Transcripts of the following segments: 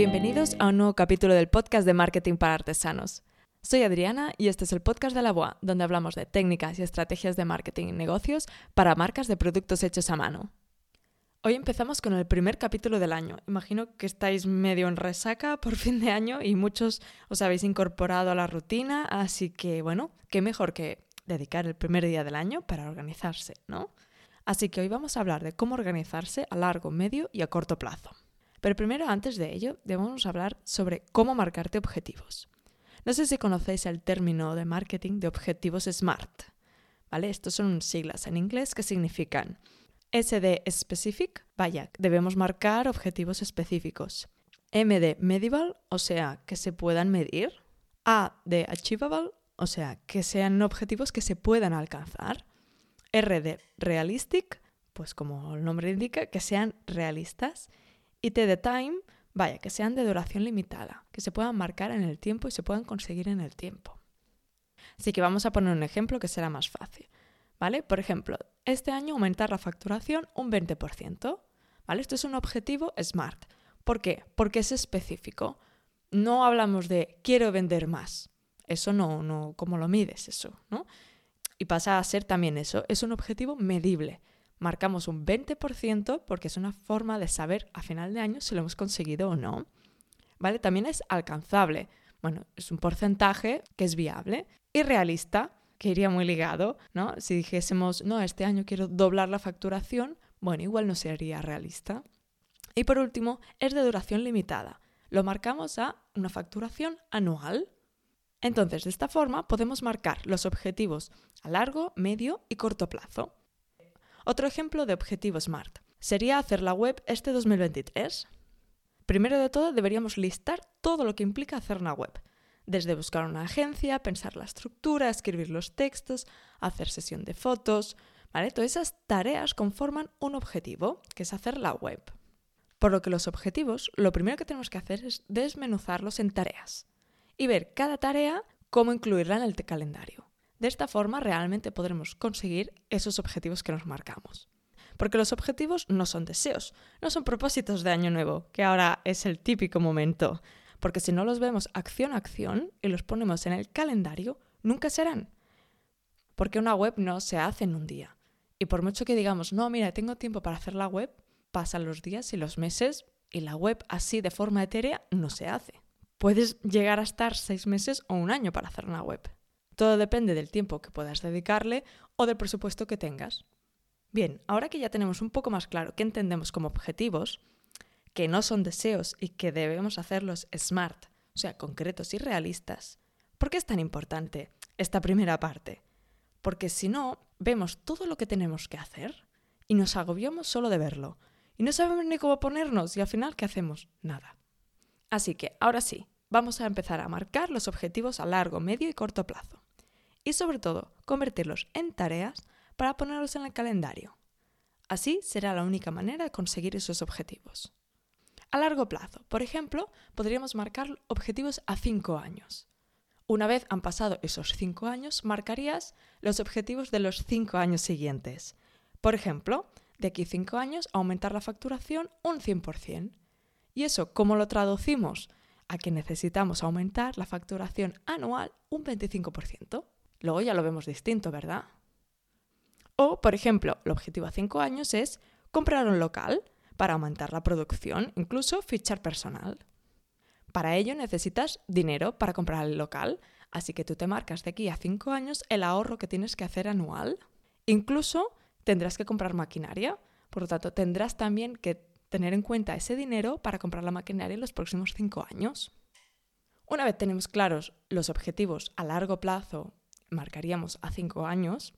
Bienvenidos a un nuevo capítulo del podcast de Marketing para Artesanos. Soy Adriana y este es el podcast de la BOA, donde hablamos de técnicas y estrategias de marketing y negocios para marcas de productos hechos a mano. Hoy empezamos con el primer capítulo del año. Imagino que estáis medio en resaca por fin de año y muchos os habéis incorporado a la rutina, así que bueno, qué mejor que dedicar el primer día del año para organizarse, ¿no? Así que hoy vamos a hablar de cómo organizarse a largo, medio y a corto plazo. Pero primero, antes de ello, debemos hablar sobre cómo marcarte objetivos. No sé si conocéis el término de marketing de objetivos SMART. ¿Vale? Estos son siglas en inglés que significan SD specific, vaya, debemos marcar objetivos específicos. M de medible, o sea, que se puedan medir. A de achievable, o sea, que sean objetivos que se puedan alcanzar. R de realistic, pues como el nombre indica, que sean realistas. Y T de time, vaya, que sean de duración limitada, que se puedan marcar en el tiempo y se puedan conseguir en el tiempo. Así que vamos a poner un ejemplo que será más fácil. ¿Vale? Por ejemplo, este año aumentar la facturación un 20%. ¿Vale? Esto es un objetivo SMART. ¿Por qué? Porque es específico. No hablamos de quiero vender más. Eso no, no, ¿cómo lo mides eso? ¿no? Y pasa a ser también eso, es un objetivo medible marcamos un 20% porque es una forma de saber a final de año si lo hemos conseguido o no. ¿Vale? También es alcanzable. Bueno, es un porcentaje que es viable y realista, que iría muy ligado, ¿no? Si dijésemos, no, este año quiero doblar la facturación, bueno, igual no sería realista. Y por último, es de duración limitada. Lo marcamos a una facturación anual. Entonces, de esta forma podemos marcar los objetivos a largo, medio y corto plazo. Otro ejemplo de objetivo SMART sería hacer la web este 2023. Primero de todo deberíamos listar todo lo que implica hacer una web, desde buscar una agencia, pensar la estructura, escribir los textos, hacer sesión de fotos, ¿vale? Todas esas tareas conforman un objetivo, que es hacer la web. Por lo que los objetivos, lo primero que tenemos que hacer es desmenuzarlos en tareas y ver cada tarea cómo incluirla en el calendario. De esta forma realmente podremos conseguir esos objetivos que nos marcamos. Porque los objetivos no son deseos, no son propósitos de año nuevo, que ahora es el típico momento. Porque si no los vemos acción a acción y los ponemos en el calendario, nunca serán. Porque una web no se hace en un día. Y por mucho que digamos, no, mira, tengo tiempo para hacer la web, pasan los días y los meses y la web así de forma etérea no se hace. Puedes llegar a estar seis meses o un año para hacer una web. Todo depende del tiempo que puedas dedicarle o del presupuesto que tengas. Bien, ahora que ya tenemos un poco más claro qué entendemos como objetivos, que no son deseos y que debemos hacerlos smart, o sea, concretos y realistas, ¿por qué es tan importante esta primera parte? Porque si no, vemos todo lo que tenemos que hacer y nos agobiamos solo de verlo. Y no sabemos ni cómo ponernos y al final, ¿qué hacemos? Nada. Así que, ahora sí, vamos a empezar a marcar los objetivos a largo, medio y corto plazo y sobre todo convertirlos en tareas para ponerlos en el calendario. Así será la única manera de conseguir esos objetivos. A largo plazo, por ejemplo, podríamos marcar objetivos a 5 años. Una vez han pasado esos 5 años, marcarías los objetivos de los 5 años siguientes. Por ejemplo, de aquí a 5 años aumentar la facturación un 100%. ¿Y eso cómo lo traducimos? A que necesitamos aumentar la facturación anual un 25%. Luego ya lo vemos distinto, ¿verdad? O, por ejemplo, el objetivo a cinco años es comprar un local para aumentar la producción, incluso fichar personal. Para ello necesitas dinero para comprar el local, así que tú te marcas de aquí a cinco años el ahorro que tienes que hacer anual. Incluso tendrás que comprar maquinaria, por lo tanto tendrás también que tener en cuenta ese dinero para comprar la maquinaria en los próximos cinco años. Una vez tenemos claros los objetivos a largo plazo marcaríamos a cinco años,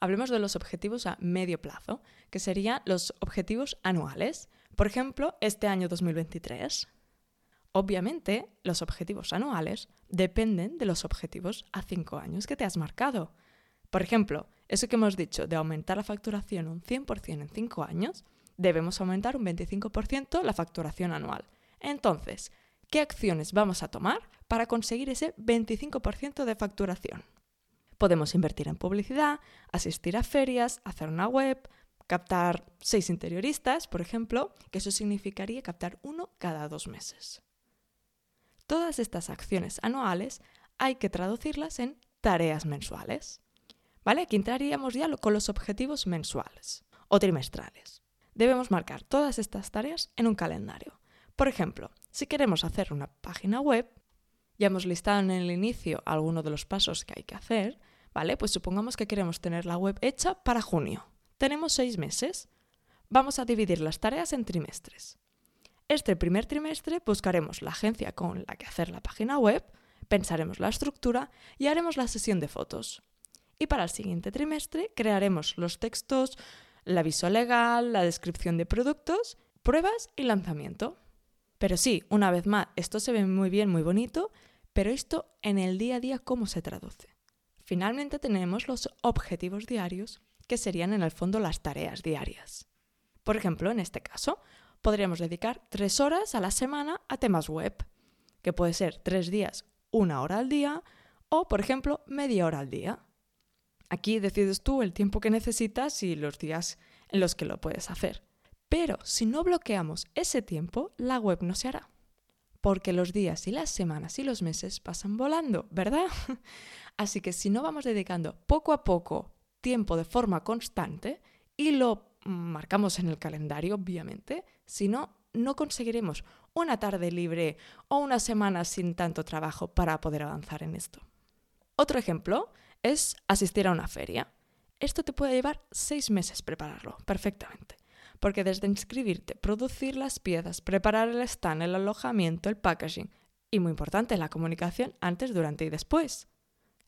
hablemos de los objetivos a medio plazo, que serían los objetivos anuales. Por ejemplo, este año 2023. Obviamente, los objetivos anuales dependen de los objetivos a cinco años que te has marcado. Por ejemplo, eso que hemos dicho de aumentar la facturación un 100% en cinco años, debemos aumentar un 25% la facturación anual. Entonces, ¿qué acciones vamos a tomar para conseguir ese 25% de facturación. Podemos invertir en publicidad, asistir a ferias, hacer una web, captar seis interioristas, por ejemplo, que eso significaría captar uno cada dos meses. Todas estas acciones anuales hay que traducirlas en tareas mensuales. ¿Vale? Aquí entraríamos ya con los objetivos mensuales o trimestrales. Debemos marcar todas estas tareas en un calendario. Por ejemplo, si queremos hacer una página web, ya hemos listado en el inicio algunos de los pasos que hay que hacer, ¿vale? Pues supongamos que queremos tener la web hecha para junio. Tenemos seis meses. Vamos a dividir las tareas en trimestres. Este primer trimestre buscaremos la agencia con la que hacer la página web, pensaremos la estructura y haremos la sesión de fotos. Y para el siguiente trimestre crearemos los textos, la aviso legal, la descripción de productos, pruebas y lanzamiento. Pero sí, una vez más, esto se ve muy bien, muy bonito, pero esto en el día a día, ¿cómo se traduce? Finalmente tenemos los objetivos diarios, que serían en el fondo las tareas diarias. Por ejemplo, en este caso, podríamos dedicar tres horas a la semana a temas web, que puede ser tres días, una hora al día, o, por ejemplo, media hora al día. Aquí decides tú el tiempo que necesitas y los días en los que lo puedes hacer. Pero si no bloqueamos ese tiempo, la web no se hará. Porque los días y las semanas y los meses pasan volando, ¿verdad? Así que si no vamos dedicando poco a poco tiempo de forma constante y lo marcamos en el calendario, obviamente, si no, no conseguiremos una tarde libre o una semana sin tanto trabajo para poder avanzar en esto. Otro ejemplo es asistir a una feria. Esto te puede llevar seis meses prepararlo, perfectamente. Porque desde inscribirte, producir las piezas, preparar el stand, el alojamiento, el packaging y muy importante, la comunicación antes, durante y después.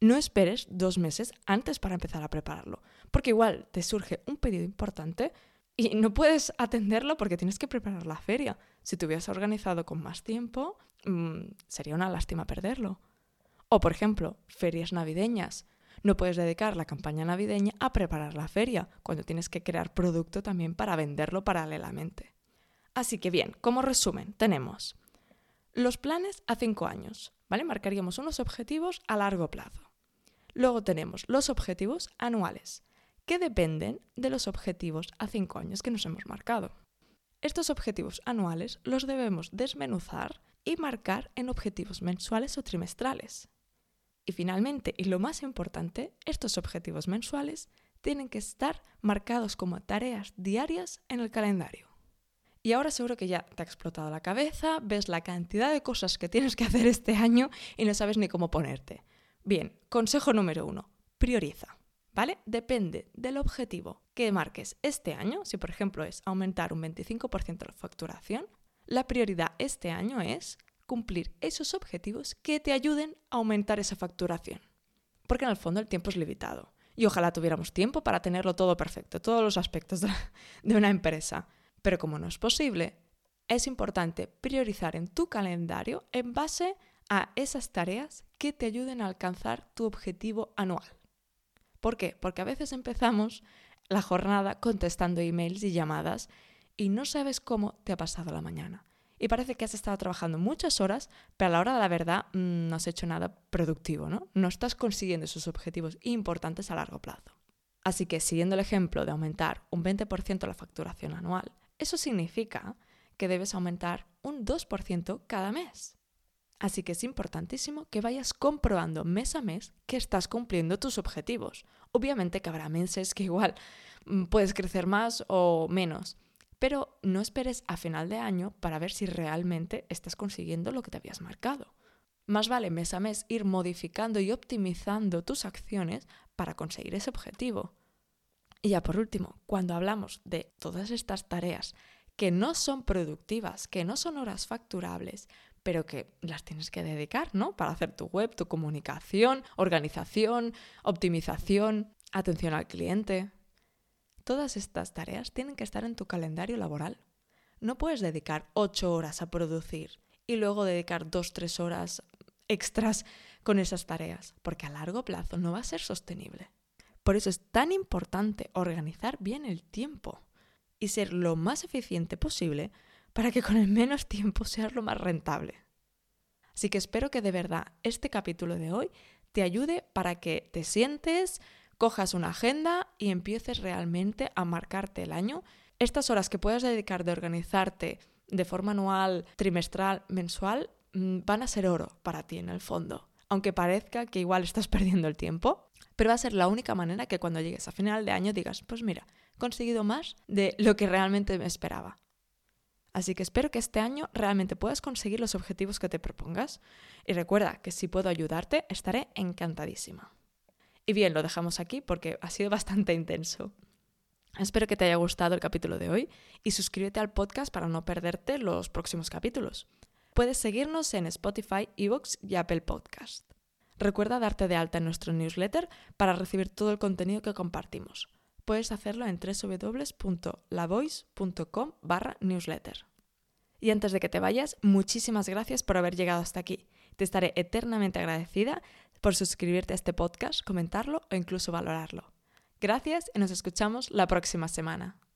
No esperes dos meses antes para empezar a prepararlo, porque igual te surge un pedido importante y no puedes atenderlo porque tienes que preparar la feria. Si te hubieras organizado con más tiempo, mm, sería una lástima perderlo. O, por ejemplo, ferias navideñas. No puedes dedicar la campaña navideña a preparar la feria, cuando tienes que crear producto también para venderlo paralelamente. Así que bien, como resumen, tenemos los planes a cinco años, ¿vale? Marcaríamos unos objetivos a largo plazo. Luego tenemos los objetivos anuales, que dependen de los objetivos a cinco años que nos hemos marcado. Estos objetivos anuales los debemos desmenuzar y marcar en objetivos mensuales o trimestrales. Y finalmente, y lo más importante, estos objetivos mensuales tienen que estar marcados como tareas diarias en el calendario. Y ahora seguro que ya te ha explotado la cabeza, ves la cantidad de cosas que tienes que hacer este año y no sabes ni cómo ponerte. Bien, consejo número uno, prioriza. ¿Vale? Depende del objetivo que marques este año, si por ejemplo es aumentar un 25% la facturación, la prioridad este año es cumplir esos objetivos que te ayuden a aumentar esa facturación. Porque en el fondo el tiempo es limitado. Y ojalá tuviéramos tiempo para tenerlo todo perfecto, todos los aspectos de una empresa. Pero como no es posible, es importante priorizar en tu calendario en base a esas tareas que te ayuden a alcanzar tu objetivo anual. ¿Por qué? Porque a veces empezamos la jornada contestando emails y llamadas y no sabes cómo te ha pasado la mañana. Y parece que has estado trabajando muchas horas, pero a la hora de la verdad mm, no has hecho nada productivo, ¿no? No estás consiguiendo esos objetivos importantes a largo plazo. Así que siguiendo el ejemplo de aumentar un 20% la facturación anual, eso significa que debes aumentar un 2% cada mes. Así que es importantísimo que vayas comprobando mes a mes que estás cumpliendo tus objetivos. Obviamente que habrá meses que igual mm, puedes crecer más o menos, pero no esperes a final de año para ver si realmente estás consiguiendo lo que te habías marcado. Más vale mes a mes ir modificando y optimizando tus acciones para conseguir ese objetivo. Y ya por último, cuando hablamos de todas estas tareas que no son productivas, que no son horas facturables, pero que las tienes que dedicar, ¿no? Para hacer tu web, tu comunicación, organización, optimización, atención al cliente. Todas estas tareas tienen que estar en tu calendario laboral. No puedes dedicar ocho horas a producir y luego dedicar dos, tres horas extras con esas tareas, porque a largo plazo no va a ser sostenible. Por eso es tan importante organizar bien el tiempo y ser lo más eficiente posible para que con el menos tiempo seas lo más rentable. Así que espero que de verdad este capítulo de hoy te ayude para que te sientes cojas una agenda y empieces realmente a marcarte el año. Estas horas que puedas dedicar de organizarte de forma anual, trimestral, mensual, mm, van a ser oro para ti en el fondo. Aunque parezca que igual estás perdiendo el tiempo, pero va a ser la única manera que cuando llegues a final de año digas, pues mira, he conseguido más de lo que realmente me esperaba. Así que espero que este año realmente puedas conseguir los objetivos que te propongas. Y recuerda que si puedo ayudarte, estaré encantadísima. Y bien, lo dejamos aquí porque ha sido bastante intenso. Espero que te haya gustado el capítulo de hoy y suscríbete al podcast para no perderte los próximos capítulos. Puedes seguirnos en Spotify, Evox y Apple Podcast. Recuerda darte de alta en nuestro newsletter para recibir todo el contenido que compartimos puedes hacerlo en www.lavoice.com barra newsletter. Y antes de que te vayas, muchísimas gracias por haber llegado hasta aquí. Te estaré eternamente agradecida por suscribirte a este podcast, comentarlo o incluso valorarlo. Gracias y nos escuchamos la próxima semana.